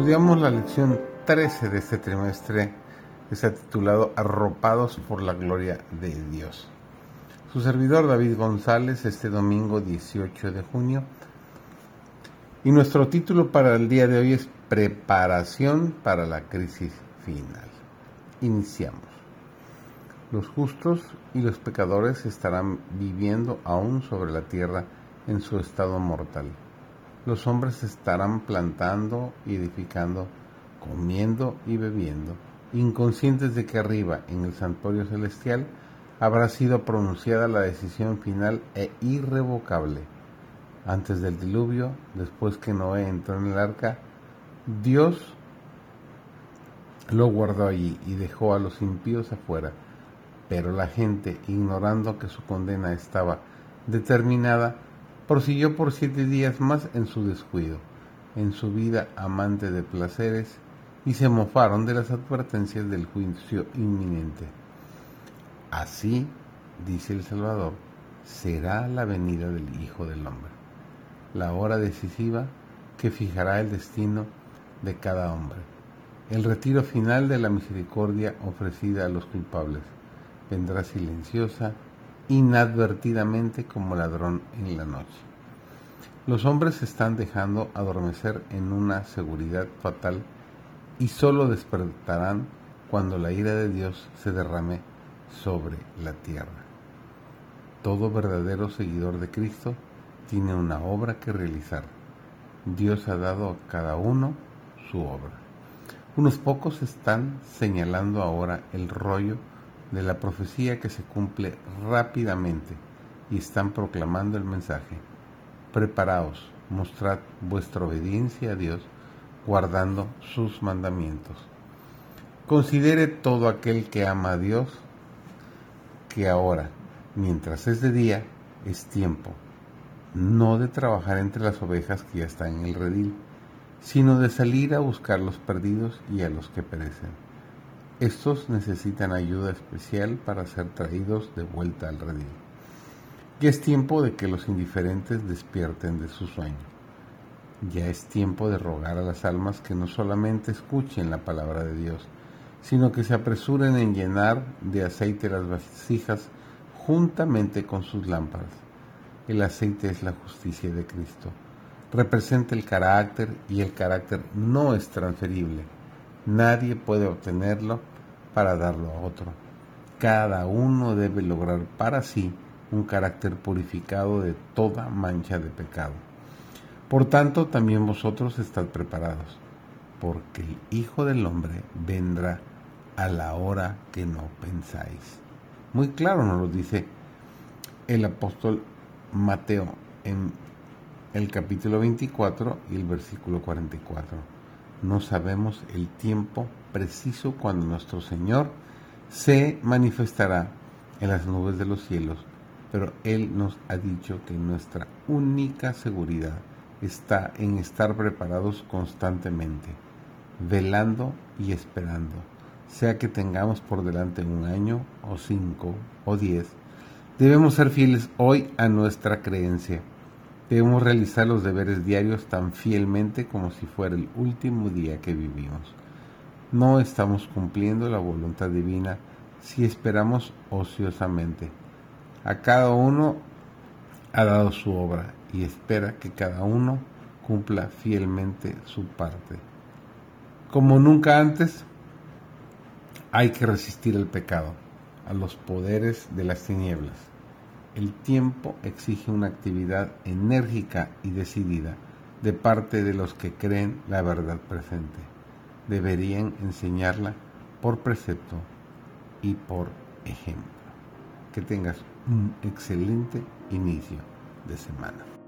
Estudiamos la lección 13 de este trimestre que se ha titulado Arropados por la Gloria de Dios. Su servidor David González este domingo 18 de junio. Y nuestro título para el día de hoy es Preparación para la crisis final. Iniciamos. Los justos y los pecadores estarán viviendo aún sobre la tierra en su estado mortal los hombres estarán plantando y edificando, comiendo y bebiendo, inconscientes de que arriba, en el santuario celestial, habrá sido pronunciada la decisión final e irrevocable. Antes del diluvio, después que Noé entró en el arca, Dios lo guardó allí y dejó a los impíos afuera. Pero la gente, ignorando que su condena estaba determinada, prosiguió por siete días más en su descuido, en su vida amante de placeres, y se mofaron de las advertencias del juicio inminente. Así, dice el Salvador, será la venida del Hijo del Hombre, la hora decisiva que fijará el destino de cada hombre, el retiro final de la misericordia ofrecida a los culpables. Vendrá silenciosa, inadvertidamente como ladrón en la noche. Los hombres se están dejando adormecer en una seguridad fatal y solo despertarán cuando la ira de Dios se derrame sobre la tierra. Todo verdadero seguidor de Cristo tiene una obra que realizar. Dios ha dado a cada uno su obra. Unos pocos están señalando ahora el rollo de la profecía que se cumple rápidamente y están proclamando el mensaje. Preparaos, mostrad vuestra obediencia a Dios, guardando sus mandamientos. Considere todo aquel que ama a Dios que ahora, mientras es de día, es tiempo, no de trabajar entre las ovejas que ya están en el redil, sino de salir a buscar los perdidos y a los que perecen estos necesitan ayuda especial para ser traídos de vuelta al redil. Ya es tiempo de que los indiferentes despierten de su sueño. Ya es tiempo de rogar a las almas que no solamente escuchen la palabra de Dios, sino que se apresuren en llenar de aceite las vasijas juntamente con sus lámparas. El aceite es la justicia de Cristo. Representa el carácter y el carácter no es transferible. Nadie puede obtenerlo para darlo a otro. Cada uno debe lograr para sí un carácter purificado de toda mancha de pecado. Por tanto, también vosotros estad preparados, porque el Hijo del Hombre vendrá a la hora que no pensáis. Muy claro nos lo dice el apóstol Mateo en el capítulo 24 y el versículo 44. No sabemos el tiempo preciso cuando nuestro Señor se manifestará en las nubes de los cielos, pero Él nos ha dicho que nuestra única seguridad está en estar preparados constantemente, velando y esperando, sea que tengamos por delante un año o cinco o diez, debemos ser fieles hoy a nuestra creencia. Debemos realizar los deberes diarios tan fielmente como si fuera el último día que vivimos no estamos cumpliendo la voluntad divina si esperamos ociosamente. A cada uno ha dado su obra y espera que cada uno cumpla fielmente su parte. Como nunca antes, hay que resistir el pecado, a los poderes de las tinieblas. El tiempo exige una actividad enérgica y decidida de parte de los que creen la verdad presente deberían enseñarla por precepto y por ejemplo. Que tengas un excelente inicio de semana.